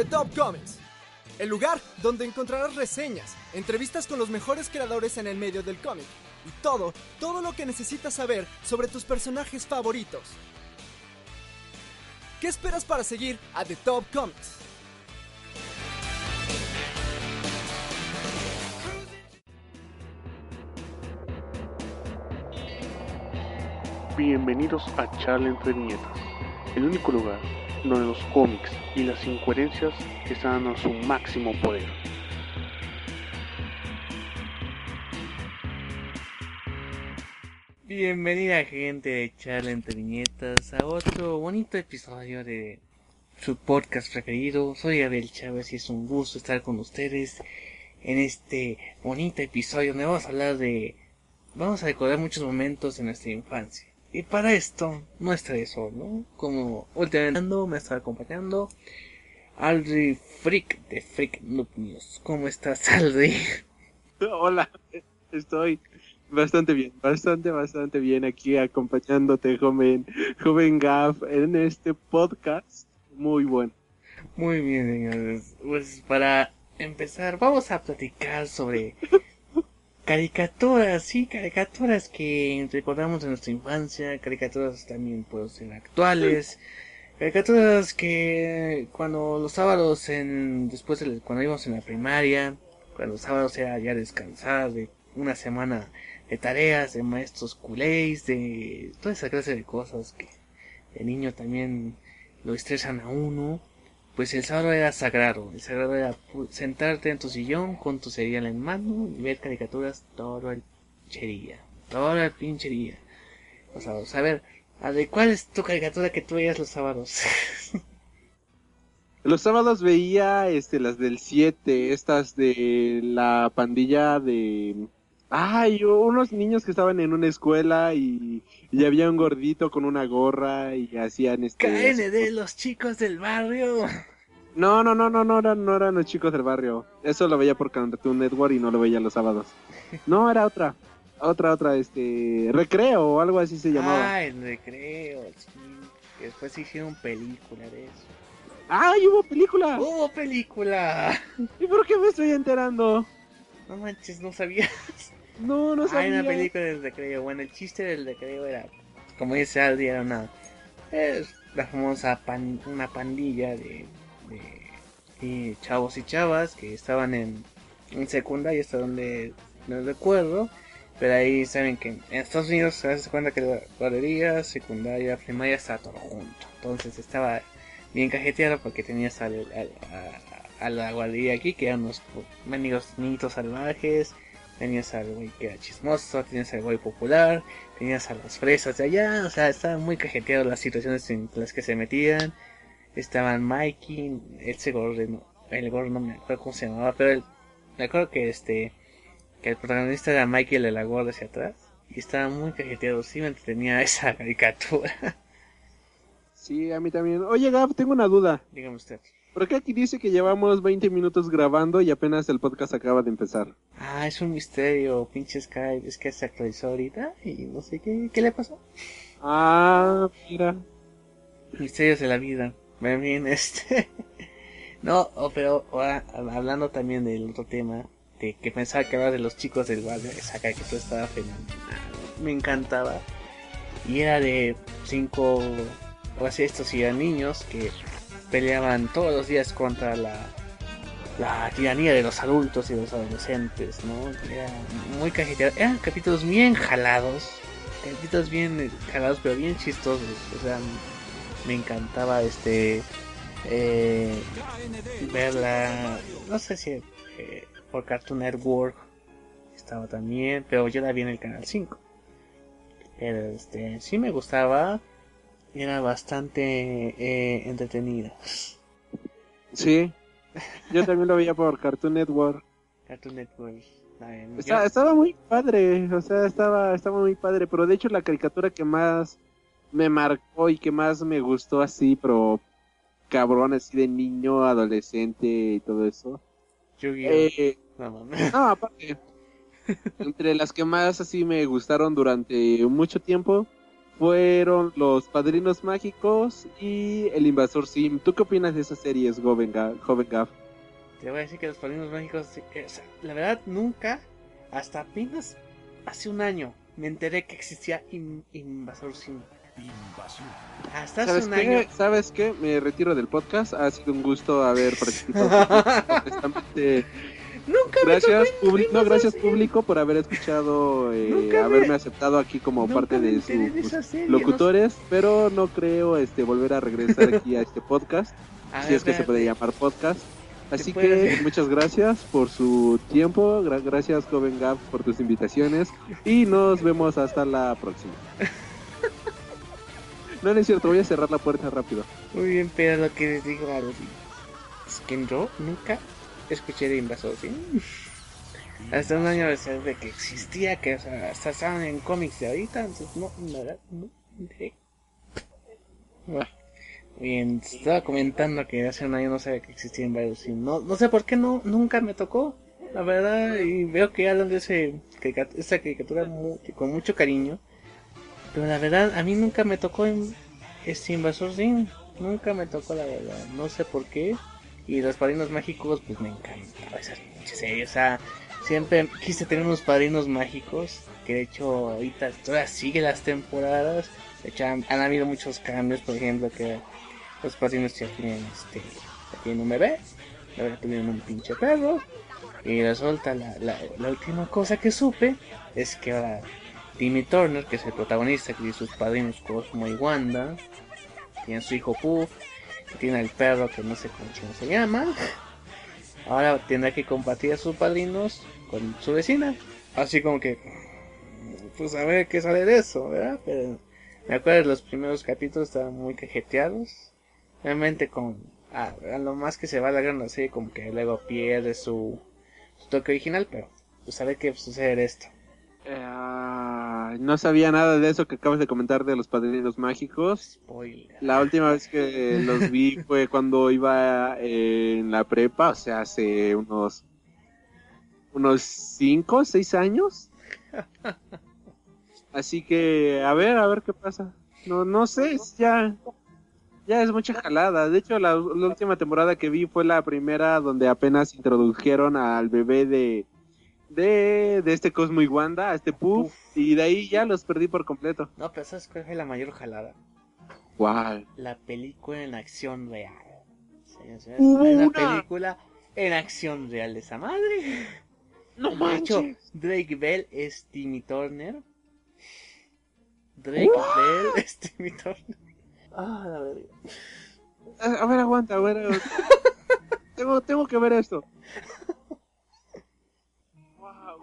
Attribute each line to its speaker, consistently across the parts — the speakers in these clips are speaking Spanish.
Speaker 1: The Top Comics, el lugar donde encontrarás reseñas, entrevistas con los mejores creadores en el medio del cómic y todo, todo lo que necesitas saber sobre tus personajes favoritos. ¿Qué esperas para seguir a The Top Comics?
Speaker 2: Bienvenidos a Charla entre el único lugar donde los cómics y las incoherencias están a su máximo poder.
Speaker 3: Bienvenida gente de Charla entre Viñetas a otro bonito episodio de su podcast preferido. Soy Abel Chávez y es un gusto estar con ustedes en este bonito episodio donde vamos a hablar de... Vamos a recordar muchos momentos de nuestra infancia. Y para esto no estaré solo, como últimamente me está acompañando Aldri Freak de Freak Noob News. ¿Cómo estás, Aldri?
Speaker 4: Hola, estoy bastante bien, bastante, bastante bien aquí acompañándote, joven, joven Gaff, en este podcast muy bueno.
Speaker 3: Muy bien, señores. Pues para empezar, vamos a platicar sobre caricaturas, sí, caricaturas que recordamos de nuestra infancia, caricaturas también pueden ser actuales, caricaturas que cuando los sábados en, después de cuando íbamos en la primaria, cuando los sábados era ya descansar de una semana de tareas, de maestros culés, de toda esa clase de cosas que el niño también lo estresan a uno pues el sábado era sagrado. El sagrado era sentarte en tu sillón con tu cereal en mano y ver caricaturas todo el chería. Todo el pinchería. Los sábados. A ver, ¿de cuál es tu caricatura que tú veías los sábados?
Speaker 4: los sábados veía este las del 7, estas de la pandilla de Ay, unos niños que estaban en una escuela y, y había un gordito con una gorra y hacían este...
Speaker 3: KND, los chicos del barrio.
Speaker 4: No, no, no, no, no eran, no eran los chicos del barrio. Eso lo veía por Cartoon Network y no lo veía los sábados. No, era otra. Otra, otra, este... Recreo o algo así se llamaba.
Speaker 3: Ah, el recreo, sí. Después hicieron película de eso.
Speaker 4: ¡Ay, hubo película!
Speaker 3: ¡Hubo película!
Speaker 4: ¿Y por qué me estoy enterando?
Speaker 3: No manches, no sabías.
Speaker 4: No, no sabía.
Speaker 3: Hay una película del recreo. Bueno, el chiste del recreo era, como dice Aldi, era una, es la famosa pan, una pandilla de, de, chavos y chavas que estaban en, en secundaria, hasta donde no recuerdo. Pero ahí saben que en Estados Unidos se hace cuenta que la guardería, secundaria, primaria estaba todo junto. Entonces estaba bien cajeteado porque tenías al, a, a, la guardería aquí, que eran unos mendigos niñitos salvajes tenías al güey que era chismoso, tenías al güey popular, tenías a las fresas de allá, o sea, estaban muy cajeteados las situaciones en las que se metían. Estaban Mikey, ese gordo, el gordo no me acuerdo cómo se llamaba, pero el, me acuerdo que este, que el protagonista era Mikey el de la gorda hacia atrás, y estaba muy cajeteado, sí me entretenía esa caricatura.
Speaker 4: Sí, a mí también. Oye, Gab, tengo una duda.
Speaker 3: Dígame usted.
Speaker 4: ¿Por qué aquí dice que llevamos 20 minutos grabando y apenas el podcast acaba de empezar?
Speaker 3: Ah, es un misterio, pinche Skype, es que se actualizó ahorita y no sé qué, qué le pasó.
Speaker 4: Ah, mira.
Speaker 3: Misterios de la vida. Bien, bien, este. no, oh, pero ahora, hablando también del otro tema, de que pensaba que era de los chicos del barrio, esa que tú estaba fenomenal. Me encantaba. Y era de cinco, o así estos eran niños que peleaban todos los días contra la, la tiranía de los adultos y los adolescentes, ¿no? Era muy cajeteado. Eran capítulos bien jalados, capítulos bien jalados, pero bien chistosos. O sea, me encantaba este eh, verla, no sé si eh, por Cartoon Network estaba también, pero yo la vi en el canal 5. Pero este, sí me gustaba era bastante eh, entretenida.
Speaker 4: Sí, yo también lo veía por Cartoon Network.
Speaker 3: Cartoon Network.
Speaker 4: estaba muy padre, o sea, estaba, estaba muy padre, pero de hecho la caricatura que más me marcó y que más me gustó así, pero cabrón, así de niño, adolescente y todo eso.
Speaker 3: Eh,
Speaker 4: no, no, aparte, entre las que más así me gustaron durante mucho tiempo fueron Los Padrinos Mágicos y El Invasor Sim. ¿Tú qué opinas de esas series, joven, Ga- joven Gav?
Speaker 3: Te voy a decir que los padrinos mágicos, eh, o sea, la verdad, nunca, hasta apenas hace un año, me enteré que existía In- Invasor Sim. Hasta hace
Speaker 4: ¿Sabes
Speaker 3: un
Speaker 4: qué?
Speaker 3: año.
Speaker 4: ¿Sabes qué? Me retiro del podcast. Ha sido un gusto haber participado. Honestamente,
Speaker 3: Nunca me
Speaker 4: gracias, publi- no, gracias público por haber escuchado, eh,
Speaker 3: Nunca me-
Speaker 4: haberme aceptado aquí como
Speaker 3: Nunca
Speaker 4: parte de sus
Speaker 3: serie,
Speaker 4: locutores, pero no creo este volver a regresar aquí a este podcast,
Speaker 3: no. A
Speaker 4: si
Speaker 3: ver,
Speaker 4: es que se puede
Speaker 3: espérate.
Speaker 4: llamar podcast. Así que muchas gracias por su tiempo, gra- gracias joven Gab por tus invitaciones y nos vemos hasta la próxima. No, no es cierto, voy a cerrar la puerta rápido.
Speaker 3: Muy bien, pero lo que les digo a los es que yo nunca escuché de Invasor Sim. Hasta un año de saber de que existía, que o sea, hasta estaban en cómics de ahorita, entonces no, la verdad, no enteré. Bueno, Bien, estaba comentando que hace un año no sabía que existía Invasor Sim. No, no sé por qué no, nunca me tocó, la verdad, y veo que hablan de ese, esa caricatura con mucho cariño. Pero la verdad, a mí nunca me tocó en este Invasor. Nunca me tocó, la verdad. No sé por qué. Y los padrinos mágicos, pues me encantaba esa pinche serie. O sea, siempre quise tener unos padrinos mágicos. Que de hecho, ahorita todavía sigue las temporadas. De hecho, han, habido muchos cambios. Por ejemplo, que los padrinos ya tienen, este, ya tienen un bebé. Ahora tuvieron un pinche perro. Y resulta, la, la, la última cosa que supe es que ahora Timmy Turner, que es el protagonista, que tiene sus padrinos Cosmo y Wanda, tiene su hijo Puff, que tiene el perro que no sé cómo se llama. Ahora tendrá que compartir a sus padrinos con su vecina. Así como que, pues a ver qué sale de eso, ¿verdad? Pero me acuerdo los primeros capítulos estaban muy cajeteados. Realmente con a, a lo más que se va alargando la serie, como que luego pierde su, su toque original, pero pues a ver qué sucede de esto.
Speaker 4: Eh, no sabía nada de eso que acabas de comentar de los padrinos mágicos.
Speaker 3: Spoiler.
Speaker 4: La última vez que los vi fue cuando iba en la prepa, o sea, hace unos unos 5 o 6 años. Así que a ver, a ver qué pasa. No no sé, es ya ya es mucha jalada. De hecho, la, la última temporada que vi fue la primera donde apenas introdujeron al bebé de de, de este Cosmo y Wanda, a este Puff, y de ahí ya los perdí por completo.
Speaker 3: No, pero ¿sabes cuál fue la mayor jalada?
Speaker 4: ¿Cuál?
Speaker 3: La película en acción real.
Speaker 4: Hubo
Speaker 3: hay una
Speaker 4: una.
Speaker 3: película en acción real de esa madre.
Speaker 4: No
Speaker 3: De hecho,
Speaker 4: manches.
Speaker 3: Drake Bell es Timmy Turner. Drake Bell es Timmy Turner. Ah, la verga.
Speaker 4: A a ver, aguanta, a ver. aguanta. tengo, tengo que ver esto.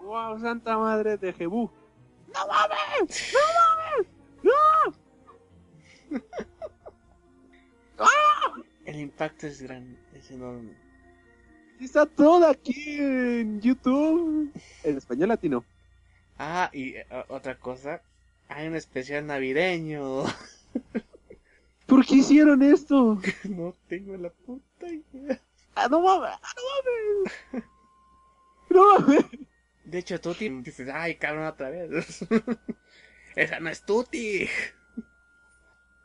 Speaker 4: Wow, santa madre de Jebú. ¡No mames! ¡No mames! ¡No!
Speaker 3: El impacto es grande, es enorme.
Speaker 4: Está todo aquí en YouTube. En español latino.
Speaker 3: Ah, y eh, otra cosa, hay un especial navideño.
Speaker 4: ¿Por qué hicieron esto?
Speaker 3: no tengo la puta idea.
Speaker 4: ¡Ah, no mames! ¡Ah, no mames! ¡No mames!
Speaker 3: De hecho, Tuti dices, ay, cabrón, otra vez. Esa no es Tuti.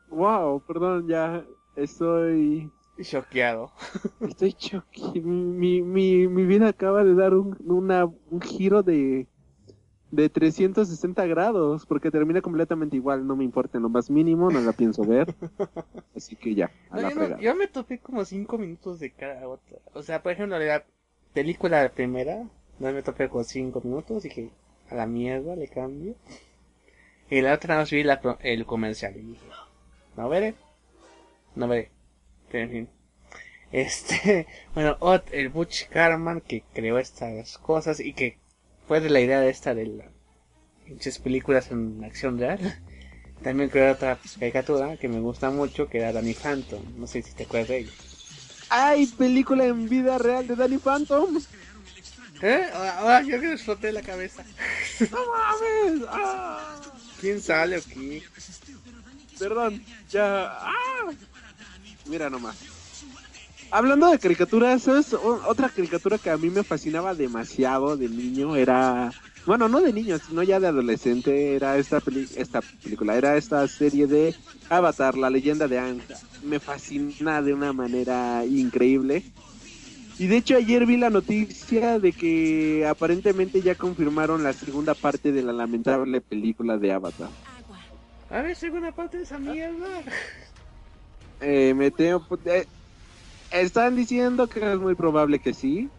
Speaker 4: Wow, perdón, ya estoy.
Speaker 3: Choqueado.
Speaker 4: Estoy choque. Mi, mi, mi vida acaba de dar un, una, un giro de, de 360 grados, porque termina completamente igual, no me importa en lo más mínimo, no la pienso ver. Así que ya, a
Speaker 3: No,
Speaker 4: la
Speaker 3: yo, no- yo me topé como cinco minutos de cada otra. O sea, por ejemplo, la película primera, no me topé con cinco minutos, dije, a la mierda le cambio. Y la otra no vi la, el comercial y no veré, no veré. Pero en fin. Este, bueno, Ot, el Butch Carman que creó estas cosas y que fue de la idea de esta de las pinches películas en acción real. También creó otra pues, caricatura que me gusta mucho, que era Danny Phantom. No sé si te acuerdas de ella.
Speaker 4: ¡Ay, película en vida real de Danny Phantom!
Speaker 3: ¿Eh? Ahora yo me exploté la cabeza.
Speaker 4: ¡No mames! ¡Ah!
Speaker 3: ¿Quién sale o qué?
Speaker 4: Perdón, ya. ¡Ah! Mira nomás. Hablando de caricaturas, ¿sabes? Otra caricatura que a mí me fascinaba demasiado de niño era... Bueno, no de niño, sino ya de adolescente, era esta, peli- esta película, era esta serie de Avatar, la leyenda de Aang. Me fascina de una manera increíble. Y de hecho ayer vi la noticia de que aparentemente ya confirmaron la segunda parte de la lamentable película de Avatar.
Speaker 3: A ver, segunda parte de esa mierda.
Speaker 4: Eh, me temo- eh, están diciendo que es muy probable que sí.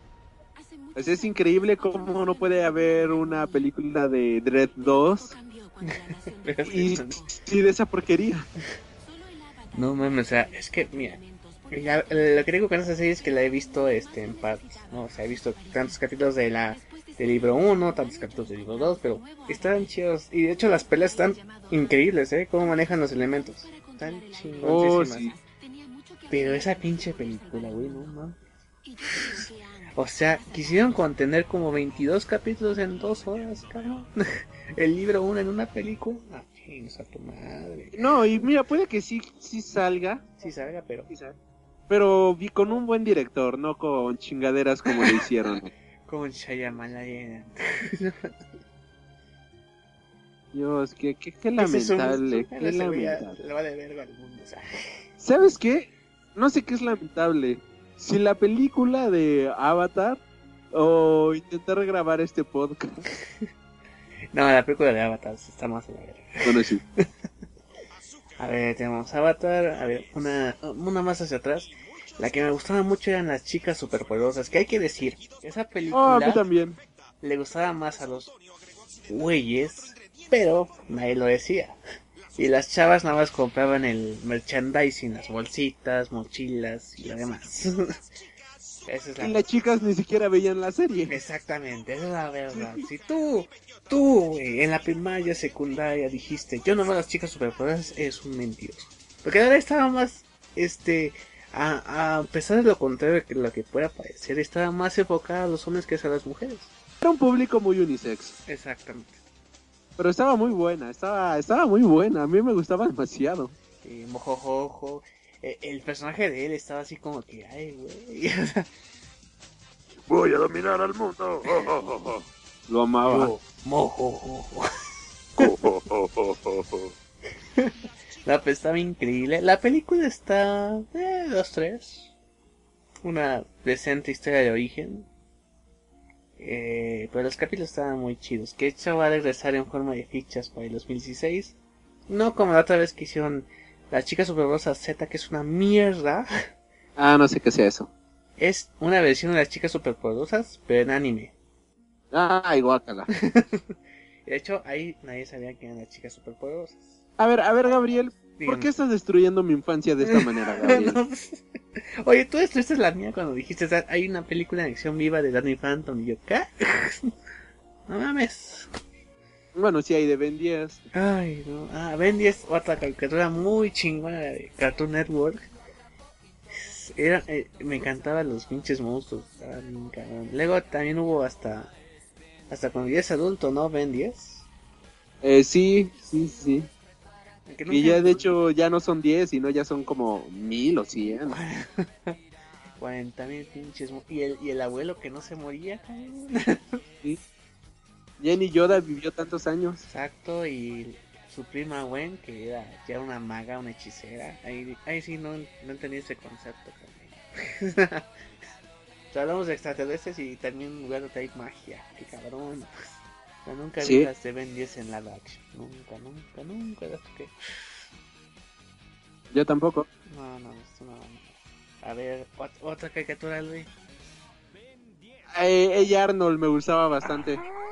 Speaker 4: Pues es increíble cómo no puede haber una película de Dread 2 y, y de esa porquería.
Speaker 3: No mames, o sea, es que, mira, la- lo que digo con esa serie es que la he visto este, en partes, ¿no? O sea, he visto tantos capítulos de la del libro 1, tantos capítulos del libro 2, pero están chidos. Y de hecho las peleas están increíbles, ¿eh? Cómo manejan los elementos. Están
Speaker 4: Oh,
Speaker 3: chingoncísimas.
Speaker 4: sí.
Speaker 3: Pero esa pinche película, güey, no mames. O sea, quisieron contener como 22 capítulos en dos horas, cabrón. El libro 1 en una película. Ah, chingas a tu madre.
Speaker 4: No, y mira, puede que sí, sí salga,
Speaker 3: Sí salga, pero...
Speaker 4: pero vi con un buen director, no con chingaderas como lo hicieron.
Speaker 3: Con Shyamalan.
Speaker 4: Dios, qué, qué, qué lamentable, qué lamentable.
Speaker 3: Le va de verga al mundo, o sea.
Speaker 4: ¿Sabes qué? No sé qué es lamentable. Si la película de Avatar o intentar grabar este podcast.
Speaker 3: No, la película de Avatar está más en la verga.
Speaker 4: Bueno, sí.
Speaker 3: A ver, tenemos Avatar. A ver, una, una más hacia atrás. La que me gustaba mucho eran las chicas superpoderosas. Que hay que decir, esa
Speaker 4: Oh, a
Speaker 3: película
Speaker 4: mí también.
Speaker 3: le gustaba más a los güeyes, pero nadie lo decía. Y las chavas nada más compraban el merchandising, las bolsitas, mochilas y lo demás. Esa es la
Speaker 4: Y las chicas ni siquiera veían la serie.
Speaker 3: Exactamente, esa es la verdad. Si tú, tú, güey, en la primaria, secundaria dijiste, yo no veo a las chicas superpoderosas, es un mentiroso. Porque ahora estaba más, este, a, a pesar de lo contrario que lo que pueda parecer, estaba más enfocada a los hombres que a las mujeres.
Speaker 4: Era un público muy unisex.
Speaker 3: Exactamente.
Speaker 4: Pero estaba muy buena, estaba, estaba muy buena. A mí me gustaba demasiado.
Speaker 3: Y mojojojo. Eh, El personaje de él estaba así como que, ay, güey.
Speaker 4: Voy a dominar al mundo. Lo amaba.
Speaker 3: yo, mojojojo. La pues estaba increíble. La película está. Eh, dos, tres. Una decente historia de origen. Eh, pero los capítulos estaban muy chidos. Que hecho va a regresar en forma de fichas para el 2016. No como la otra vez que hicieron La Chica Superpoderosa Z, que es una mierda.
Speaker 4: Ah, no sé qué sea eso.
Speaker 3: Es una versión de las chicas superpoderosas, pero en anime.
Speaker 4: Ay, guácala.
Speaker 3: De hecho, ahí nadie sabía que eran las chicas superpoderosas.
Speaker 4: A ver, a ver, Gabriel. ¿Por qué estás destruyendo mi infancia de esta manera, Gabriel?
Speaker 3: No, pues, Oye, tú destruiste la mía cuando dijiste, "Ah, hay una película en acción viva de Danny Phantom. Y yo, ¿qué? No mames.
Speaker 4: Bueno, sí hay de Ben 10.
Speaker 3: Ay, no. Ah, Ben 10, otra caricatura muy chingona de Cartoon Network. Era, eh, me encantaban los pinches monstruos. Luego también hubo hasta. Hasta cuando ya es adulto, ¿no? Ben 10.
Speaker 4: Eh, sí, sí, sí. Y ya de hecho ya no son 10, sino ya son como mil o 100.
Speaker 3: 40 mil pinches. Y el, y el abuelo que no se moría, cabrón.
Speaker 4: Jenny Yoda vivió tantos años.
Speaker 3: Exacto, y su prima Gwen, que era ya una maga, una hechicera. Ahí, ahí sí no, no entendí ese concepto. O sea, hablamos de extraterrestres y también jugando hay magia. Qué cabrón. O sea, nunca
Speaker 4: Sí.
Speaker 3: vi las de Ben 10 en live action. Nunca, nunca, nunca las toqué.
Speaker 4: Yo tampoco.
Speaker 3: No, no, esto no. A ver, ot- otra caricatura, Luis.
Speaker 4: Eh, ella Arnold me gustaba bastante.
Speaker 3: Ah,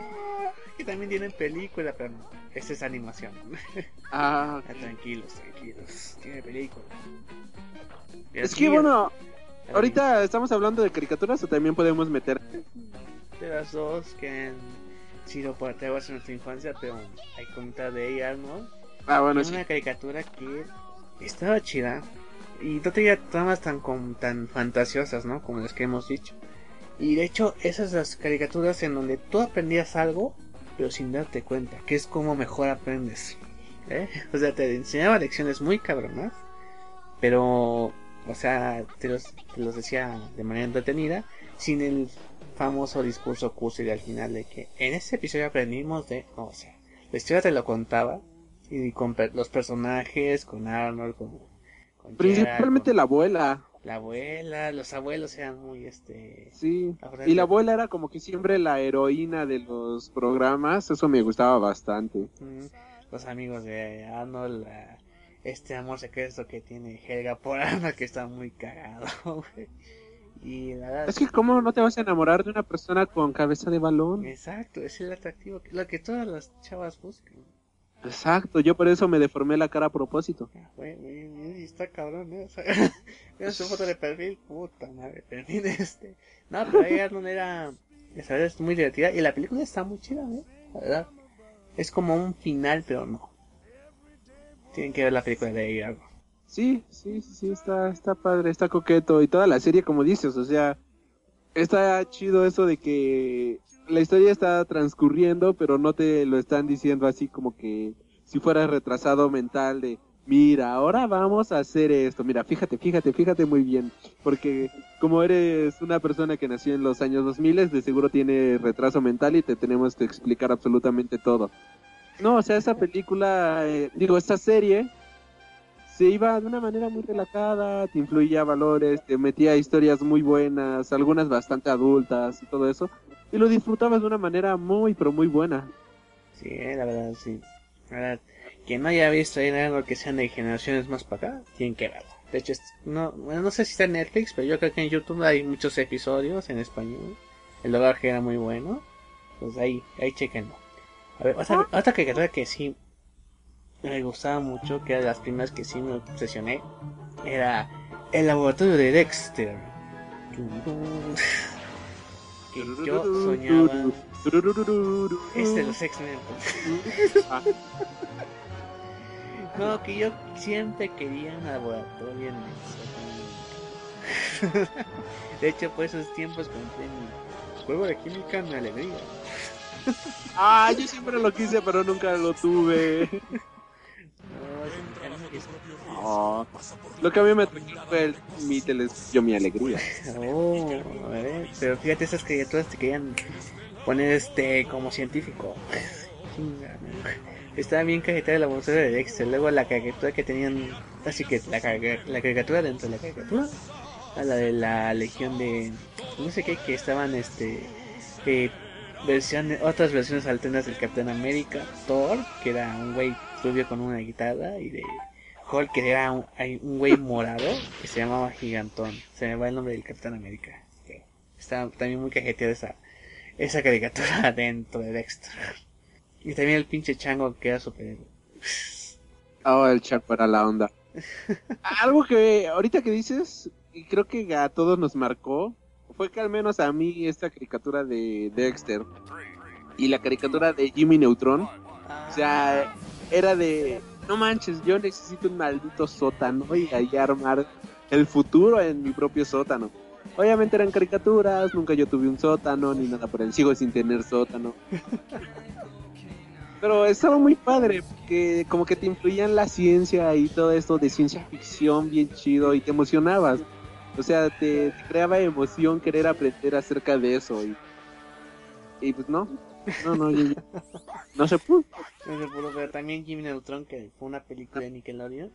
Speaker 3: que también tiene película, pero no. Esa es animación.
Speaker 4: Ah,
Speaker 3: Ah, tranquilos, tranquilos. Tiene película.
Speaker 4: es que bueno, ahorita estamos hablando de caricaturas o también podemos meter.
Speaker 3: De las dos que han sido parteaguas en nuestra infancia, pero hay que comentar de ella, ¿no?
Speaker 4: Ah, bueno,
Speaker 3: Es
Speaker 4: sí.
Speaker 3: una caricatura que estaba chida y no tenía tramas tan, com- tan fantasiosas, ¿no? Como las que hemos dicho. Y de hecho, esas las caricaturas en donde tú aprendías algo, pero sin darte cuenta, que es como mejor aprendes. ¿eh? O sea, te enseñaba lecciones muy cabronas, pero O sea, te los, te los decía de manera entretenida, sin el famoso discurso cursi al final de que en ese episodio aprendimos de, o sea, la historia te lo contaba y con los personajes, con Arnold, con,
Speaker 4: con principalmente la abuela.
Speaker 3: La abuela, los abuelos eran muy este.
Speaker 4: Sí. Y la abuela era como que siempre la heroína de los programas, eso me gustaba bastante.
Speaker 3: Los amigos de Arnold, este amor secreto que tiene Helga por Arnold que está muy cagado. Y
Speaker 4: Es que cómo no te vas a enamorar de una persona con cabeza de balón.
Speaker 3: Exacto, es el atractivo, lo que todas las chavas buscan.
Speaker 4: Exacto, yo por eso me deformé la cara a propósito.
Speaker 3: Ah, está cabrón, ¿eh? O su foto de perfil, puta madre, perfil este. No, pero ahí Arnold era, esa es muy divertida y la película está muy chida, ¿eh? La verdad. Es como un final, pero no. Tienen que ver la película de algo.
Speaker 4: Sí, sí, sí, está, está padre, está coqueto y toda la serie como dices, o sea, está chido eso de que la historia está transcurriendo, pero no te lo están diciendo así como que si fueras retrasado mental de, mira, ahora vamos a hacer esto, mira, fíjate, fíjate, fíjate muy bien, porque como eres una persona que nació en los años 2000, de seguro tiene retraso mental y te tenemos que explicar absolutamente todo. No, o sea, esa película, eh, digo, esta serie se iba de una manera muy relajada, te influía valores, te metía historias muy buenas, algunas bastante adultas y todo eso, y lo disfrutabas de una manera muy, pero muy buena.
Speaker 3: Sí, la verdad, sí. La verdad, quien no haya visto ahí algo que sean de generaciones más para acá, tienen que verlo. De hecho, no, bueno, no sé si está en Netflix, pero yo creo que en YouTube hay muchos episodios en español. El doblaje era muy bueno. Pues ahí, ahí chequenlo. A ver, otra, otra que que sí me gustaba mucho, que era de las primeras que sí me obsesioné, era el laboratorio de Dexter. Que yo soñaba. Este de los X-Men. no, que yo siempre quería un laboratorio en el De hecho, por esos tiempos compré mi juego de química me alegría.
Speaker 4: ah, yo siempre lo quise, pero nunca lo tuve. Lo que a mí me fue el, mi telescopio, mi alegría.
Speaker 3: Oh, pero fíjate, esas criaturas te querían poner este como científico. Estaba bien cajetada la bolsa de Dexter. Luego la caricatura que tenían, así que la, la caricatura dentro de la caricatura, a la de la legión de no sé qué, que estaban este eh, versiones, otras versiones alternas del Capitán América, Thor, que era un güey rubio con una guitarra, y de Hulk, que era un, un güey morado, que se llamaba Gigantón. Se me va el nombre del Capitán América. Está también muy cajeteada esa, esa caricatura dentro de Dexter. Y también el pinche chango que era super...
Speaker 4: Oh, el chango era la onda. Algo que ahorita que dices, y creo que a todos nos marcó, fue que al menos a mí esta caricatura de Dexter y la caricatura de Jimmy Neutron, o sea, era de, no manches, yo necesito un maldito sótano y ahí armar el futuro en mi propio sótano. Obviamente eran caricaturas, nunca yo tuve un sótano ni nada por el sigo sin tener sótano. Pero estaba muy padre, porque como que te influían la ciencia y todo esto de ciencia ficción bien chido y te emocionabas. O sea, te, creaba emoción querer aprender acerca de eso. Y, y pues no, no, no, no se pudo.
Speaker 3: No se pudo, pero también Jimmy Neutron, que fue una película de Nickelodeon.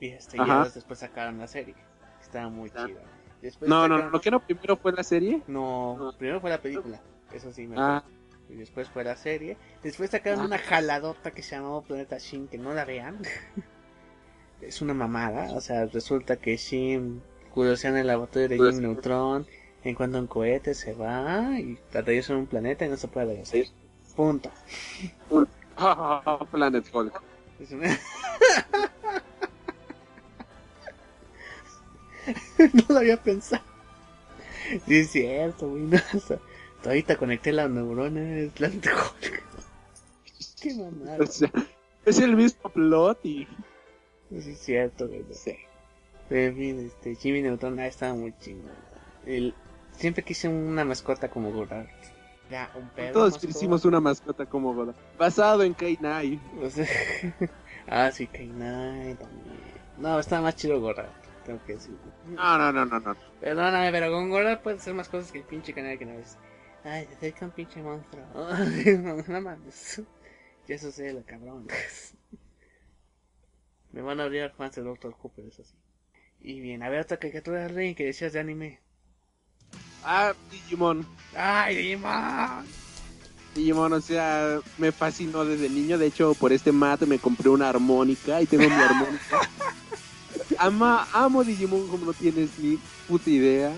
Speaker 3: Y este, después sacaron la serie. Estaba muy ah. chida.
Speaker 4: Después no, no, no, lo que no primero fue la serie.
Speaker 3: No, primero fue la película. Eso sí me ah. Y después fue la serie. Después sacaron ah. una jaladota que se llamaba Planeta Shin, que no la vean. es una mamada. O sea, resulta que Shin curiosean en el laboratorio de Jimmy pues, Neutron, encuentra un cohete, se va y atraviesa un planeta y no se puede regresar. Punto.
Speaker 4: Planet Hulk.
Speaker 3: no lo había pensado. Sí, es cierto, güey. No, ahorita conecté las neuronas. Planet Hulk. Qué mamada.
Speaker 4: es el mismo plot y.
Speaker 3: Sí, es cierto, güey. Sí. En fin, este, Jimmy Neutron ah, estaba muy chingón. El, siempre quise una mascota como Godard.
Speaker 4: Ya, un perro. Todos hicimos una mascota como Godard. Basado en K-9.
Speaker 3: ah, sí, K-9 también. No, estaba más chido Godard. tengo que decir.
Speaker 4: No, no, no, no, no.
Speaker 3: Perdóname, pero con Gorda puedes hacer más cosas que el pinche canal que no ves. Ay, te acerca un pinche monstruo. no, mames. Ya eso sé, lo cabrón. Me van a abrir fans de Doctor Cooper, eso sí. Y bien, a ver otra caricatura de Rey que decías de anime.
Speaker 4: Ah, Digimon.
Speaker 3: ¡Ay, Digimon!
Speaker 4: Digimon, o sea, me fascinó desde niño. De hecho, por este mat me compré una armónica y tengo mi armónica. Ama, amo Digimon como no tienes ni puta idea.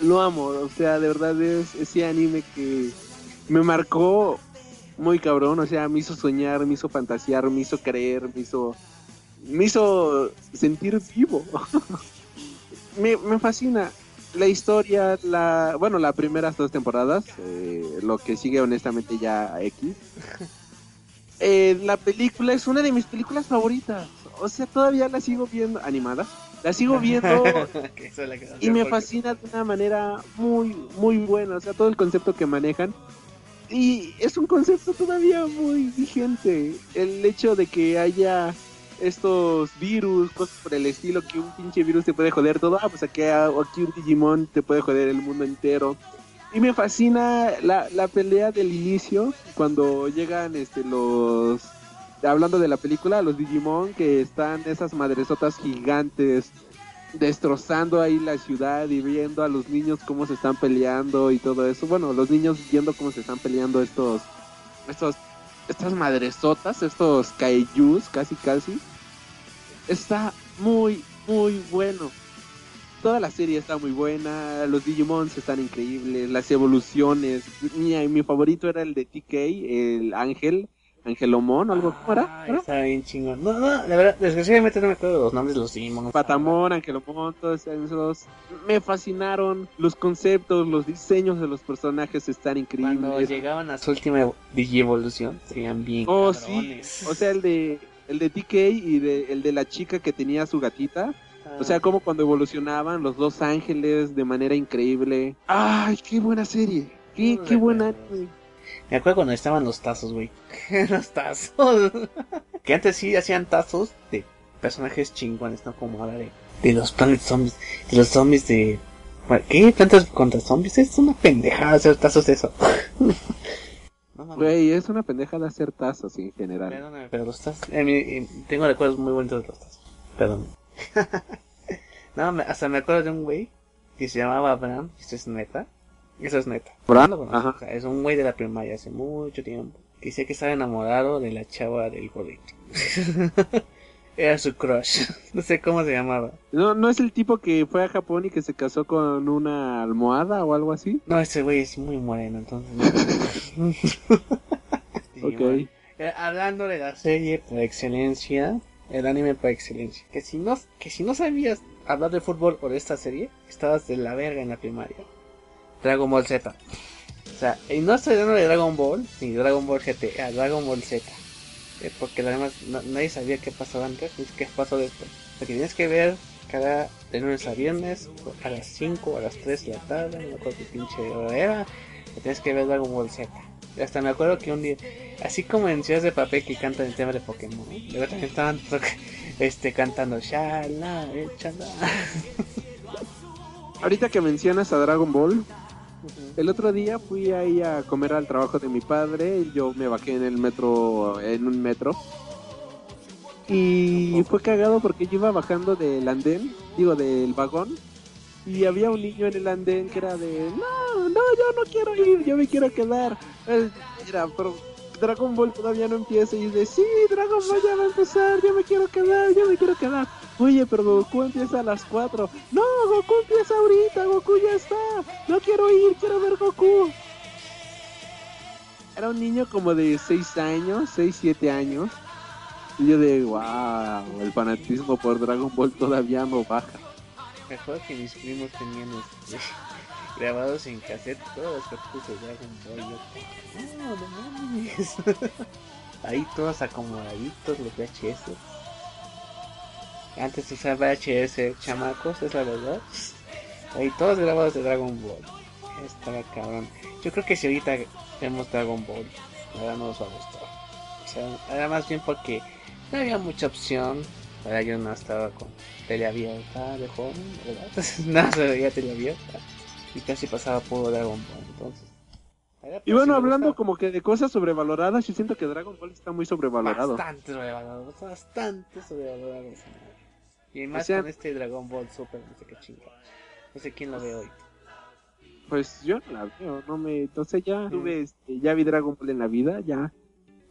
Speaker 4: Lo amo, o sea, de verdad es ese anime que me marcó muy cabrón. O sea, me hizo soñar, me hizo fantasear, me hizo creer, me hizo me hizo sentir vivo. me, me, fascina la historia, la bueno, las primeras dos temporadas, eh, lo que sigue honestamente ya X. Eh, la película es una de mis películas favoritas. O sea, todavía la sigo viendo animada. La sigo viendo y me fascina de una manera muy, muy buena. O sea, todo el concepto que manejan. Y es un concepto todavía muy vigente. El hecho de que haya estos virus, cosas por el estilo, que un pinche virus te puede joder todo. Ah, pues aquí, aquí un Digimon te puede joder el mundo entero. Y me fascina la, la pelea del inicio, cuando llegan este los... Hablando de la película, los Digimon que están esas madresotas gigantes destrozando ahí la ciudad y viendo a los niños cómo se están peleando y todo eso. Bueno, los niños viendo cómo se están peleando estos estos estas madresotas, estos kaijus, casi casi, está muy, muy bueno. Toda la serie está muy buena, los Digimons están increíbles, las evoluciones. Mi, mi favorito era el de TK, el Ángel, Angelomon, algo como era.
Speaker 3: Está bien chingón. No, no, la verdad, desgraciadamente no me acuerdo de los nombres de los Digimon.
Speaker 4: Patamon, Angelomon, todos esos. Me fascinaron los conceptos, los diseños de los personajes están increíbles.
Speaker 3: Cuando llegaban a su última Digievolución, serían bien
Speaker 4: Oh, sí. O sea, el de el de TK y de, el de la chica que tenía su gatita. O sea, ah. como cuando evolucionaban los dos ángeles de manera increíble. ¡Ay, qué buena serie! ¡Qué, qué buena
Speaker 3: me acuerdo cuando estaban los tazos, güey. los tazos. que antes sí hacían tazos de personajes chingones, ¿no? Como ahora de, de los Planet Zombies. De los zombies de... ¿Qué? ¿Plantas contra zombies? Es una pendejada hacer tazos de eso.
Speaker 4: Güey, es una pendejada hacer tazos en general.
Speaker 3: Perdóname, pero los tazos... Eh, tengo recuerdos muy bonitos de los tazos. Perdón. no, hasta me acuerdo de un güey que se llamaba Abraham, esto es neta, eso es neta. es un güey de la primaria hace mucho tiempo. Que decía que estaba enamorado de la chava del gordito. Era su crush. No sé cómo se llamaba.
Speaker 4: No, no es el tipo que fue a Japón y que se casó con una almohada o algo así.
Speaker 3: No, ese güey es muy moreno, entonces. ok. Eh, hablando de la serie por excelencia, el anime por excelencia. Que si no, que si no sabías hablar de fútbol por esta serie, estabas de la verga en la primaria. Dragon Ball Z. O sea, y no estoy hablando de Dragon Ball, ni Dragon Ball GT, a Dragon Ball Z. Eh, porque además nadie sabía qué pasó antes ni qué pasó después. Porque tienes que ver cada de lunes a viernes, a las 5 o a las 3 de la tarde, no acuerdo qué pinche hora era, tienes que ver Dragon Ball Z. Hasta me acuerdo que un día, así como en Ciudades de Papel que cantan el tema de Pokémon, luego también estaban este, cantando Shala, Chala.
Speaker 4: Ahorita que mencionas a Dragon Ball, el otro día fui ahí a comer al trabajo de mi padre yo me bajé en el metro, en un metro. Y fue cagado porque yo iba bajando del andén, digo del vagón, y había un niño en el andén que era de, no, no, yo no quiero ir, yo me quiero quedar. Era, pero Dragon Ball todavía no empieza y dice, sí, Dragon Ball ya va a empezar, yo me quiero quedar, yo me quiero quedar. Oye, pero Goku empieza a las 4. No, Goku empieza ahorita, Goku ya está. No quiero ir, quiero ver Goku. Era un niño como de 6 años, 6, 7 años. Y yo de, wow, el fanatismo por Dragon Ball todavía no baja.
Speaker 3: Me acuerdo que mis primos tenían este, grabados en cassette todos los capítulos de Dragon Ball. no, no mames. Ahí todos acomodaditos los VHS. Antes usaba VHS, chamacos, es la verdad. Ahí todos grabados de Dragon Ball. Estaba cabrón. Yo creo que si ahorita vemos Dragon Ball, ahora no nos va a gustar. O sea, era más bien porque no había mucha opción. Ahora yo no estaba con teleabierta de joven, ¿verdad? no se veía teleabierta. Y casi pasaba por Dragon Ball, entonces.
Speaker 4: Y bueno, hablando como que de cosas sobrevaloradas, yo siento que Dragon Ball está muy sobrevalorado.
Speaker 3: Bastante sobrevalorado, bastante sobrevalorado. Y más con este Dragon Ball Super, no sé qué chinga. No sé quién lo ve hoy.
Speaker 4: Pues yo la veo, no me. Entonces ya tuve, este, ya vi Dragon Ball en la vida, ya.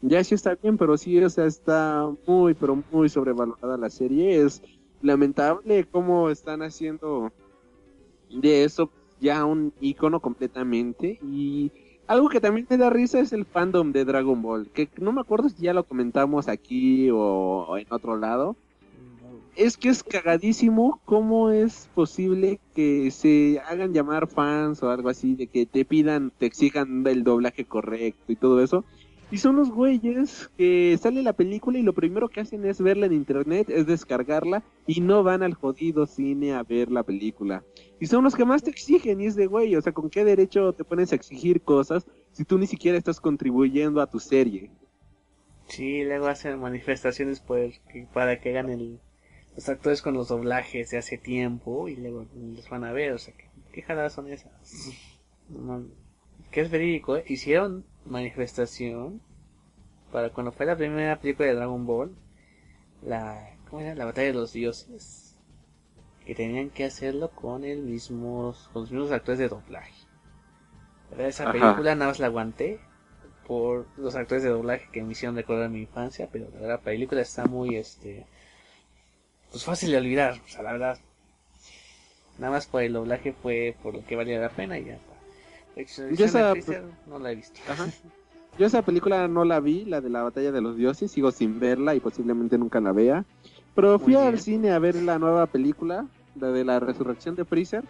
Speaker 4: Ya sí está bien, pero sí, o sea, está muy, pero muy sobrevalorada la serie. Es lamentable cómo están haciendo de eso ya un icono completamente. Y algo que también me da risa es el fandom de Dragon Ball, que no me acuerdo si ya lo comentamos aquí o, en otro lado. Es que es cagadísimo cómo es posible que se hagan llamar fans o algo así, de que te pidan, te exijan el doblaje correcto y todo eso. Y son los güeyes que sale la película y lo primero que hacen es verla en internet, es descargarla y no van al jodido cine a ver la película. Y son los que más te exigen y es de güey, o sea, ¿con qué derecho te pones a exigir cosas si tú ni siquiera estás contribuyendo a tu serie?
Speaker 3: Sí, luego hacen manifestaciones para que hagan los actores con los doblajes de hace tiempo y luego les van a ver, o sea, ¿qué, qué jaladas son esas? que es verídico, ¿eh? hicieron manifestación para cuando fue la primera película de Dragon Ball, la, ¿cómo era? La batalla de los dioses que tenían que hacerlo con el mismos, con los mismos actores de doblaje. Esa película nada más la aguanté por los actores de doblaje que me hicieron recordar mi infancia, pero la verdad la película está muy este pues fácil de olvidar, o sea, la verdad. Nada más por el doblaje fue por lo que valía la pena y ya está. Yo esa... no la he visto.
Speaker 4: Yo esa película no la vi, la de la batalla de los dioses, sigo sin verla y posiblemente nunca la vea. Pero fui al cine a ver la nueva película la de la resurrección de Freezer.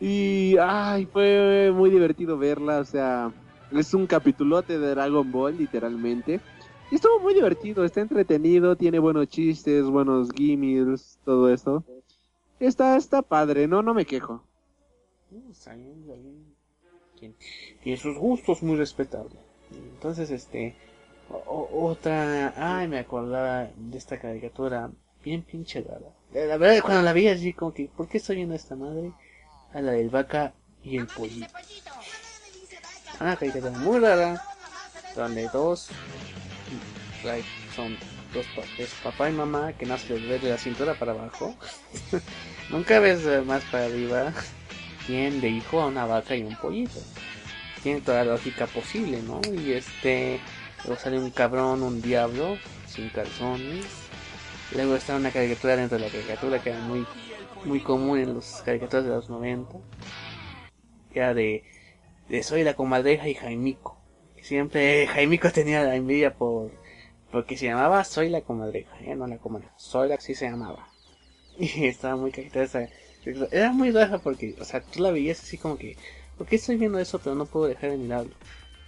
Speaker 4: Y ay, fue muy divertido verla, o sea, es un capitulote de Dragon Ball, literalmente. Y estuvo muy divertido, está entretenido, tiene buenos chistes, buenos gimmicks, todo eso. Está, está padre, no, no me quejo.
Speaker 3: Tiene sus gustos muy respetables. Entonces, este, otra, ay, me acordaba de esta caricatura bien pinche rara. La verdad, cuando la vi así, como que, ¿por qué estoy viendo a esta madre? A la del vaca y el pollito. Una caricatura muy rara, donde dos son dos es papá y mamá que nace de la cintura para abajo. Nunca ves más para arriba. Tienen de hijo a una vaca y un pollito. Tiene toda la lógica posible, ¿no? Y este, luego sale un cabrón, un diablo, sin calzones Luego está una caricatura dentro de la caricatura que era muy, muy común en las caricaturas de los 90. Que era de, de Soy la comadreja y Jaimico. Siempre Jaimico tenía la envidia por porque se llamaba Soy la comadreja, ¿eh? no la comadreja. Soy la que sí se llamaba. Y estaba muy caricatura Era muy baja porque, o sea, tú la veías así como que, ¿por qué estoy viendo eso pero no puedo dejar de mirarlo?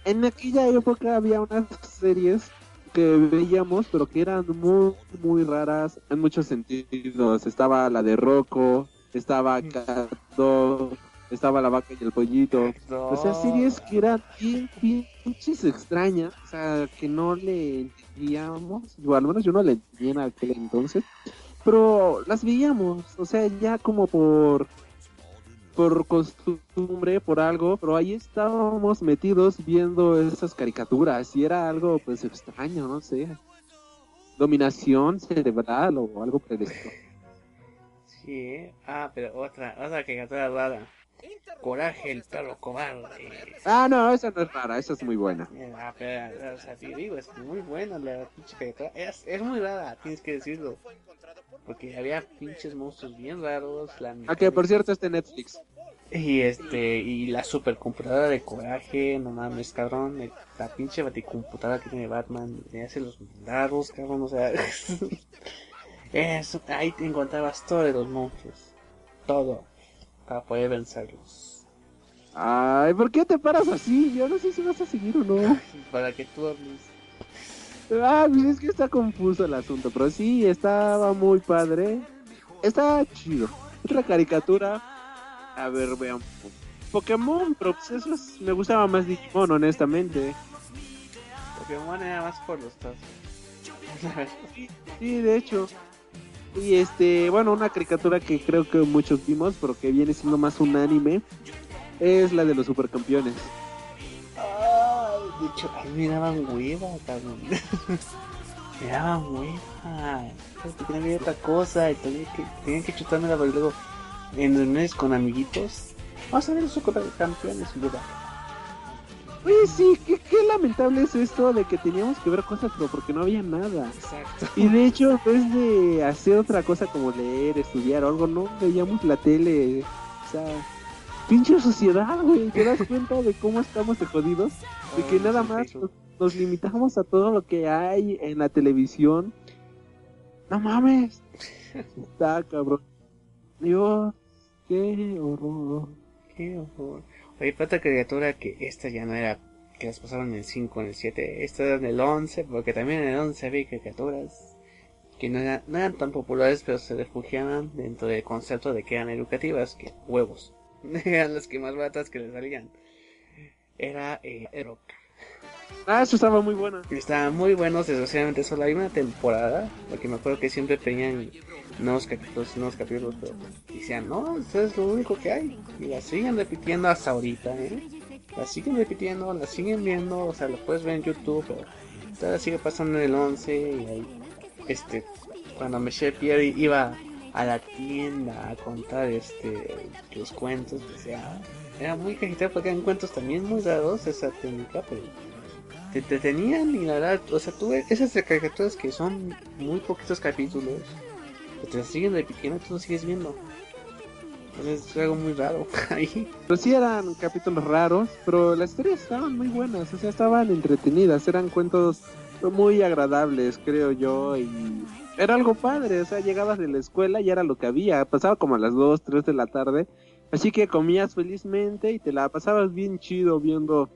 Speaker 4: En aquella época había unas series que veíamos, pero que eran muy, muy raras en muchos sentidos. Estaba la de Rocco, estaba Cato, estaba la vaca y el pollito. O sea, series que eran bien, bien pinches extrañas, o sea, que no le entendíamos, o al menos yo no le entendía en aquel entonces, pero las veíamos, o sea, ya como por por costumbre, por algo, pero ahí estábamos metidos viendo esas caricaturas y era algo pues extraño, no sé. Dominación cerebral o algo por
Speaker 3: Sí, ah, pero otra, otra caricatura rara. Coraje, el perro cobarde.
Speaker 4: Ah, no, esa no es rara, esa es muy buena.
Speaker 3: Ah, pero, o sea, te digo, es muy buena la pinche Es, es muy rara, tienes que decirlo. Porque había pinches monstruos bien raros. La
Speaker 4: ah, que por cierto este Netflix.
Speaker 3: Y este, y la supercomputadora de coraje, no mames, cabrón. La pinche baticomputadora que tiene Batman, le hace los mandados, cabrón, o sea. eso, ahí te encontrabas todos los monstruos. Todo. Para poder vencerlos.
Speaker 4: Ay, ¿por qué te paras así? Yo no sé si vas a seguir o no.
Speaker 3: Para que tú hables.
Speaker 4: Ah, pues es que está confuso el asunto, pero sí, estaba muy padre. Estaba chido. Otra caricatura. A ver, veamos. Pokémon, pero pues eso me gustaba más Digimon, honestamente.
Speaker 3: Pokémon era más por los tazos.
Speaker 4: Sí, de hecho. Y este, bueno, una caricatura que creo que muchos vimos, pero que viene siendo más un anime, es la de los supercampeones.
Speaker 3: Ay, de hecho, a mí me daban hueva, cabrón. me daban hueva. No había otra cosa y tenía que, tenía que chutármela, pero luego en con amiguitos, vamos a ver los supercampeones
Speaker 4: Oye, sí, qué, qué lamentable es esto de que teníamos que ver cosas, pero porque no había nada.
Speaker 3: Exacto.
Speaker 4: Y de hecho, en vez de hacer otra cosa como leer, estudiar o algo, no veíamos la tele. O sea, pinche sociedad, güey. ¿Te das cuenta de cómo estamos de jodidos? De que nada más nos, nos limitamos a todo lo que hay en la televisión. No mames. Está cabrón. Dios, qué horror.
Speaker 3: Qué horror. Oye, pero otra criatura que esta ya no era que las pasaron en el 5, en el 7, esta era en el 11, porque también en el 11 había criaturas que no, eran- no eran tan populares, pero se refugiaban dentro del concepto de que eran educativas, que huevos. eran las que más baratas que le salían. Era eh.
Speaker 4: Ah, eso estaba muy buena.
Speaker 3: Estaban muy buenos, desgraciadamente solo hay una temporada, porque me acuerdo que siempre tenían nuevos capítulos, nuevos capítulos, pero decían, no, esto es lo único que hay. Y la siguen repitiendo hasta ahorita, ¿eh? La siguen repitiendo, la siguen viendo, o sea, lo puedes ver en YouTube, pero todavía sigue pasando en el 11 y ahí, este, cuando Michelle Pierre iba a la tienda a contar este los cuentos, o sea, era muy cajita porque eran cuentos también muy raros esa técnica, pero te entretenían y la verdad, o sea, tú esas caricaturas que son muy poquitos capítulos, que te siguen repitiendo tú lo sigues viendo. Es algo muy raro.
Speaker 4: Pero sí eran capítulos raros, pero las historias estaban muy buenas, o sea, estaban entretenidas, eran cuentos muy agradables, creo yo, y era algo padre, o sea, llegabas de la escuela y era lo que había, pasaba como a las 2, 3 de la tarde, así que comías felizmente y te la pasabas bien chido viendo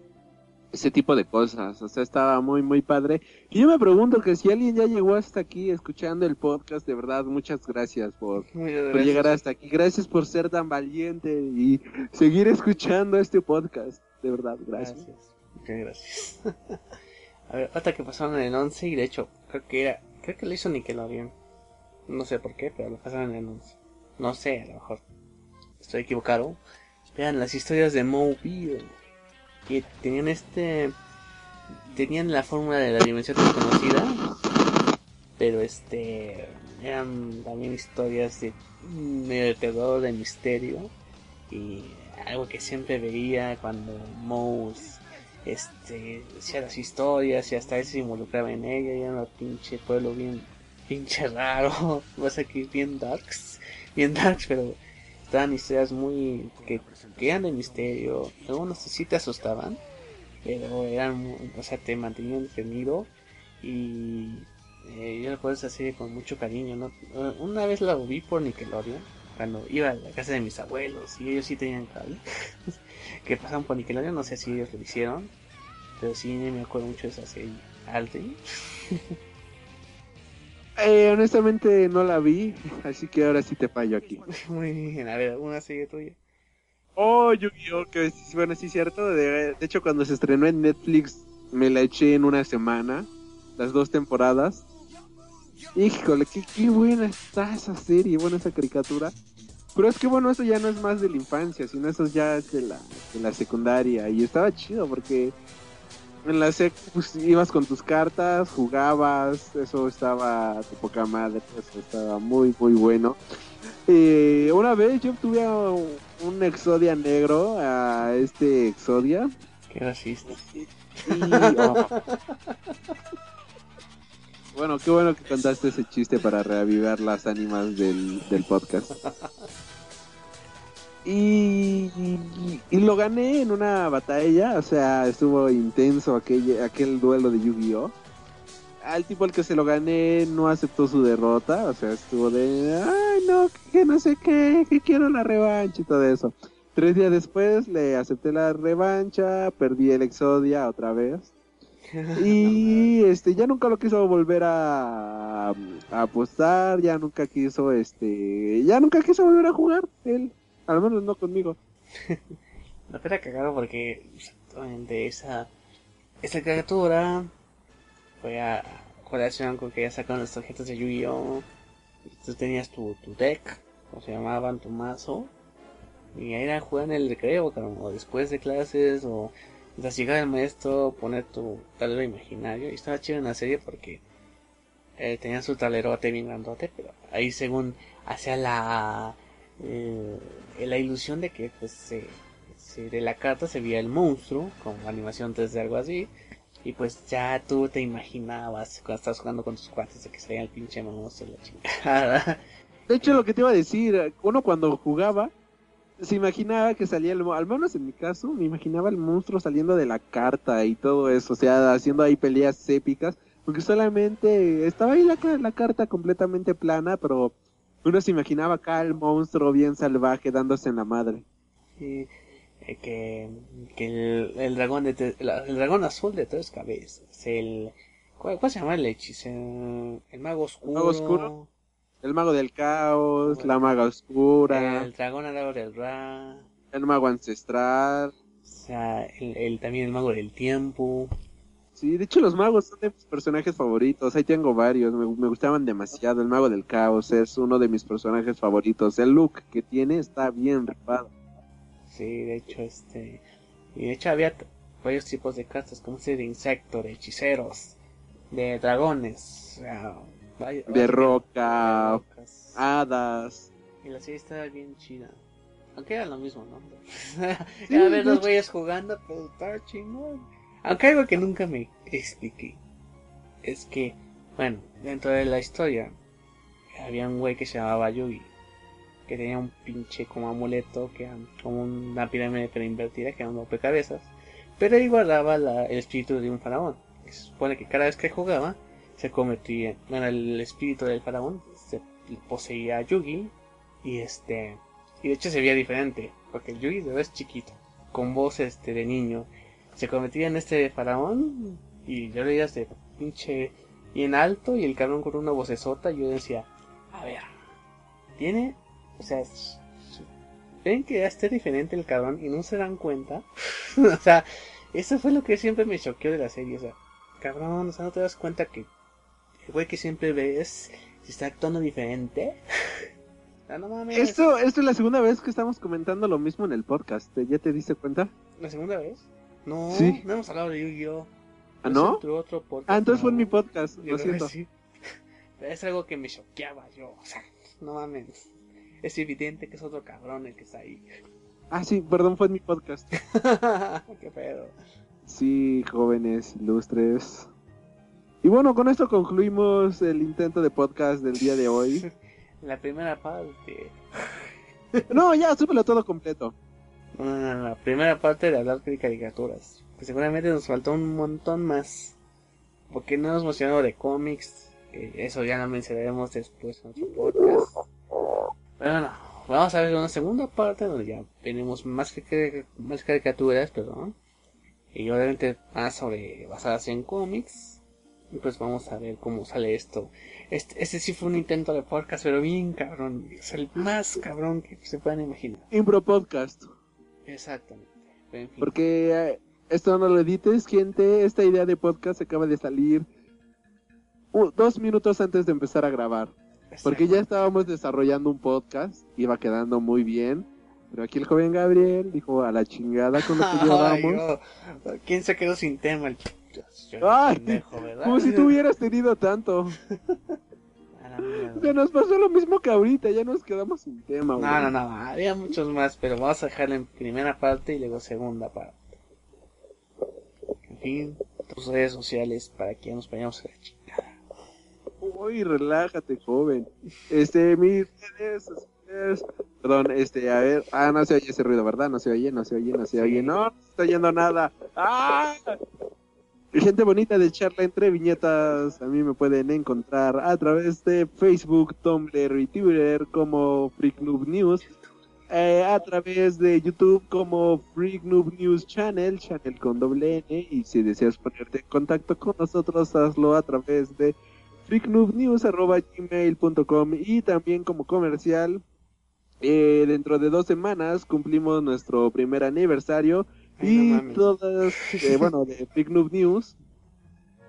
Speaker 4: ese tipo de cosas, o sea, estaba muy, muy padre. Y yo me pregunto que si alguien ya llegó hasta aquí escuchando el podcast, de verdad, muchas gracias por llegar hasta aquí. Gracias por ser tan valiente y seguir escuchando este podcast. De verdad, gracias.
Speaker 3: Gracias. Muchas gracias. a ver, otra que pasaron en el 11 y de hecho, creo que era, creo que lo hizo Nickelodeon. No sé por qué, pero lo pasaron en el 11. No sé, a lo mejor estoy equivocado. Vean las historias de Mobile. Que tenían este. Tenían la fórmula de la dimensión desconocida. Pero este. Eran también historias de. medio de terror, de misterio. Y algo que siempre veía cuando Mouse. Este. Hacía las historias y hasta él se involucraba en ella. Y era un pinche pueblo bien. pinche raro. Vas aquí bien darks. Bien darks, pero estaban historias muy que, que eran de misterio algunos sí te asustaban pero eran o sea te mantenían entretenido y eh, yo recuerdo esa serie con mucho cariño ¿no? Eh, una vez la vi por Nickelodeon cuando iba a la casa de mis abuelos y ellos sí tenían cable que pasaban por Nickelodeon no sé si ellos lo hicieron pero sí me acuerdo mucho de esa serie Aldi
Speaker 4: Eh, honestamente no la vi, así que ahora sí te fallo aquí.
Speaker 3: muy bien a ver una serie tuya
Speaker 4: Oh, Yu-Gi-Oh, que bueno, sí es cierto. De, de hecho, cuando se estrenó en Netflix, me la eché en una semana, las dos temporadas. Híjole, qué, qué buena está esa serie, buena esa caricatura. Pero es que bueno, eso ya no es más de la infancia, sino eso ya es de la, de la secundaria. Y estaba chido porque en la sec pues, ibas con tus cartas, jugabas, eso estaba de poca madre, eso estaba muy, muy bueno. Eh, una vez yo obtuve un, un Exodia negro, a este Exodia.
Speaker 3: qué racista
Speaker 4: Y, oh. Bueno, qué bueno que contaste ese chiste para reavivar las ánimas del, del podcast. Y, y, y lo gané en una batalla, o sea, estuvo intenso aquel, aquel duelo de Yu-Gi-Oh! Al tipo al que se lo gané no aceptó su derrota, o sea, estuvo de, ay no, que no sé qué, que quiero la revancha y todo eso. Tres días después le acepté la revancha, perdí el Exodia otra vez. Y este ya nunca lo quiso volver a, a apostar, ya nunca quiso este, ya nunca quiso volver a jugar él, al menos no conmigo.
Speaker 3: No era cagado porque exactamente esa esa criatura fue a colación con que ya sacaron las tarjetas de Yu-Gi-Oh! Tú tenías tu, tu deck, o se llamaban, tu mazo. Y ahí era jugar en el recreo, o después de clases, o tras llegar el maestro, poner tu tablero imaginario. Y estaba chido en la serie porque eh, tenía su tablerote bien grandote, pero ahí según hacía la eh, la ilusión de que pues se, de la carta se veía el monstruo con animación 3D algo así y pues ya tú te imaginabas cuando estás jugando con tus cuates de que se veía el pinche monstruo la chingada.
Speaker 4: De hecho, lo que te iba a decir, uno cuando jugaba, se imaginaba que salía, el, al menos en mi caso, me imaginaba el monstruo saliendo de la carta y todo eso, o sea, haciendo ahí peleas épicas, porque solamente estaba ahí la, la carta completamente plana, pero uno se imaginaba acá el monstruo bien salvaje dándose en la madre.
Speaker 3: y eh, que, que el, el dragón de el dragón azul de tres cabezas el ¿cuál, cuál se llama el hechicero? el mago oscuro,
Speaker 4: mago oscuro? El mago del caos, la maga oscura,
Speaker 3: el dragón alado del Ra
Speaker 4: el mago ancestral.
Speaker 3: o sea el, el- también el mago del tiempo
Speaker 4: Sí, de hecho los magos son de mis personajes favoritos. Ahí tengo varios, me, me gustaban demasiado. El mago del caos es uno de mis personajes favoritos. El look que tiene está bien rifado.
Speaker 3: Sí, de hecho, este. Y de hecho había varios tipos de cartas, como ese de insecto, de hechiceros, de dragones, vaya-
Speaker 4: De roca,
Speaker 3: de
Speaker 4: hadas.
Speaker 3: Y la serie estaba bien chida. Aunque era lo mismo, ¿no?
Speaker 4: Sí,
Speaker 3: Era ver los güeyes jugando, pero estaba chingón. Aunque algo que nunca me expliqué es que, bueno, dentro de la historia había un güey que se llamaba Yugi, que tenía un pinche como amuleto, que como una pirámide pero invertida, que era un rompecabezas, pero ahí guardaba la- el espíritu de un faraón. Se supone que cada vez que jugaba se convertía, bueno, el espíritu del faraón se poseía a Yugi y este, y de hecho se veía diferente, porque el Yugi de vez chiquito, con voz este de niño, se convertía en este faraón y yo leía de pinche y en alto y el cabrón con una vocesota y yo decía, a ver, tiene, o sea, ven que ya esté diferente el cabrón y no se dan cuenta, o sea, eso fue lo que siempre me choqueó de la serie, o sea, cabrón, o sea, no te das cuenta que el güey que siempre ves se está actuando diferente. No mames.
Speaker 4: Esto, esto es la segunda vez que estamos comentando lo mismo en el podcast. ¿Ya te diste cuenta?
Speaker 3: ¿La segunda vez? No,
Speaker 4: Sí.
Speaker 3: no hemos hablado de Yu-Gi-Oh!
Speaker 4: ¿Ah, no?
Speaker 3: otro- podcast,
Speaker 4: Ah, entonces fue en mi podcast. Lo siento.
Speaker 3: sí. Pero es algo que me choqueaba yo, o sea, no mames. Es evidente que es otro cabrón el que está ahí.
Speaker 4: Ah, sí, perdón, fue en mi podcast.
Speaker 3: Qué pedo.
Speaker 4: Sí, jóvenes ilustres. Y bueno, con esto concluimos el intento de podcast del día de hoy.
Speaker 3: La primera parte.
Speaker 4: No, ya, súbelo todo completo.
Speaker 3: La primera parte de hablar de caricaturas. Que seguramente nos faltó un montón más. Porque no hemos mencionado de cómics. eso ya lo mencionaremos después en otro podcast. Pero bueno, vamos a ver una segunda parte donde ya tenemos más, que, más caricaturas, perdón. Y obviamente más sobre basadas en cómics. Y pues vamos a ver cómo sale esto. Este, este sí fue un intento de podcast, pero bien cabrón. Es el más cabrón que se puedan imaginar.
Speaker 4: Impro podcast.
Speaker 3: Exactamente. Pero en fin.
Speaker 4: Porque eh, esto no lo edites, gente. Esta idea de podcast acaba de salir uh, dos minutos antes de empezar a grabar. Porque ya estábamos desarrollando un podcast, iba quedando muy bien. Pero aquí el joven Gabriel dijo a la chingada con lo que llevamos.
Speaker 3: no. ¿Quién se quedó sin tema? El... Yo,
Speaker 4: Ay. Como si tú hubieras tenido tanto. Se nos pasó lo mismo que ahorita, ya nos quedamos sin tema.
Speaker 3: No,
Speaker 4: güey.
Speaker 3: no, no, había muchos más, pero vamos a dejarlo en primera parte y luego segunda parte. En fin, tus redes sociales para que ya nos vayamos a la chingada.
Speaker 4: Uy, relájate, joven. Este, mis redes sociales- Perdón, este, a ver. Ah, no se oye ese ruido, ¿verdad? No se oye, no se oye, no se
Speaker 3: Sí.
Speaker 4: oye. No, no se está oyendo nada. ¡Ah! Gente bonita de charla entre viñetas, a mí me pueden encontrar a través de Facebook, Tumblr y Twitter como Noob News. eh, a través de YouTube como Noob News Channel, channel con doble N. Y si deseas ponerte en contacto con nosotros, hazlo a través de freaknoobnews.gmail.com y también como comercial. eh, dentro de dos semanas cumplimos nuestro primer aniversario y
Speaker 3: no
Speaker 4: todas, eh, bueno, de Freak Noob News.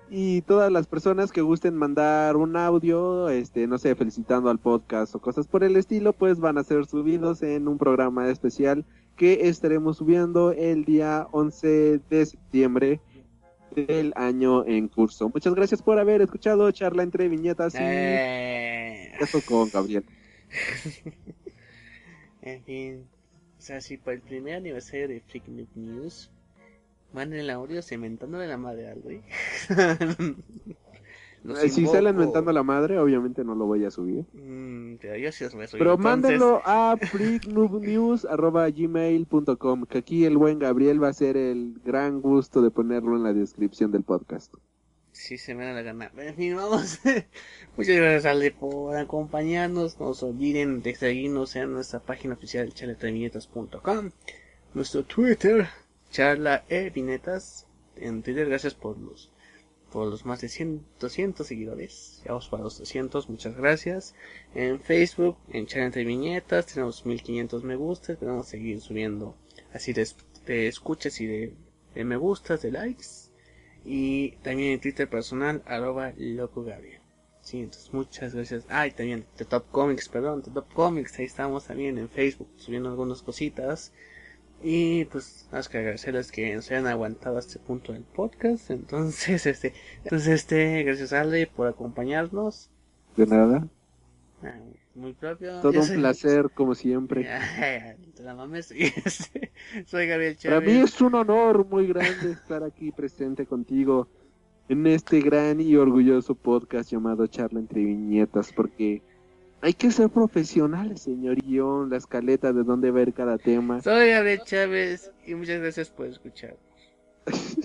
Speaker 4: y todas las personas que gusten mandar un audio, este, no sé, felicitando al podcast o cosas por el estilo, pues van a ser subidos en un programa especial que estaremos subiendo el día 11 de septiembre del año en curso. Muchas gracias por haber escuchado charla entre viñetas y
Speaker 3: Eh,
Speaker 4: eso con Gabriel.
Speaker 3: en fin, o sea, si para el primer aniversario de Freak Noob News manden el audio cementándole la madre al güey. Los
Speaker 4: Eh, si salen mentando la madre, obviamente no lo voy a subir.
Speaker 3: Mm, pero yo sí.
Speaker 4: Pero
Speaker 3: Entonces,
Speaker 4: mándenlo a freaknoobnews.gmail.com que aquí el buen Gabriel va a hacer el gran gusto de ponerlo en la descripción del podcast.
Speaker 3: Si se me da la gana. En fin, vamos. Muchas gracias, Ale, por acompañarnos. No se olviden de seguirnos en nuestra página oficial charlatreviñetas.com. Nuestro Twitter, charla e viñetas. En Twitter, gracias por los por los más de 100, 200 seguidores. Ya vamos para los 200, muchas gracias. En Facebook, en Charla entre Viñetas, tenemos 1500 me gustas. A seguir subiendo así de, de escuchas y de me gustas, de likes. Y también en Twitter personal, arroba loco Gabriel. Sí, entonces muchas gracias. Ah, y también The Top Comics, perdón, The Top Comics, ahí estamos también en Facebook subiendo algunas cositas. Y pues, más que agradecerles que nos hayan aguantado a este punto del podcast. Entonces, este, entonces, este, gracias Ale por acompañarnos.
Speaker 4: De nada.
Speaker 3: Ah, Muy propio.
Speaker 4: Todo un
Speaker 3: soy-
Speaker 4: placer, como siempre.
Speaker 3: Te la mames. Soy Gabriel
Speaker 4: Para
Speaker 3: Chávez.
Speaker 4: mí es un honor muy grande estar aquí presente contigo en este gran y orgulloso podcast llamado Charla entre Viñetas, porque hay que ser profesionales, señor guion, la escaleta de dónde ver cada tema.
Speaker 3: Soy Gabriel Chávez y muchas gracias por escuchar.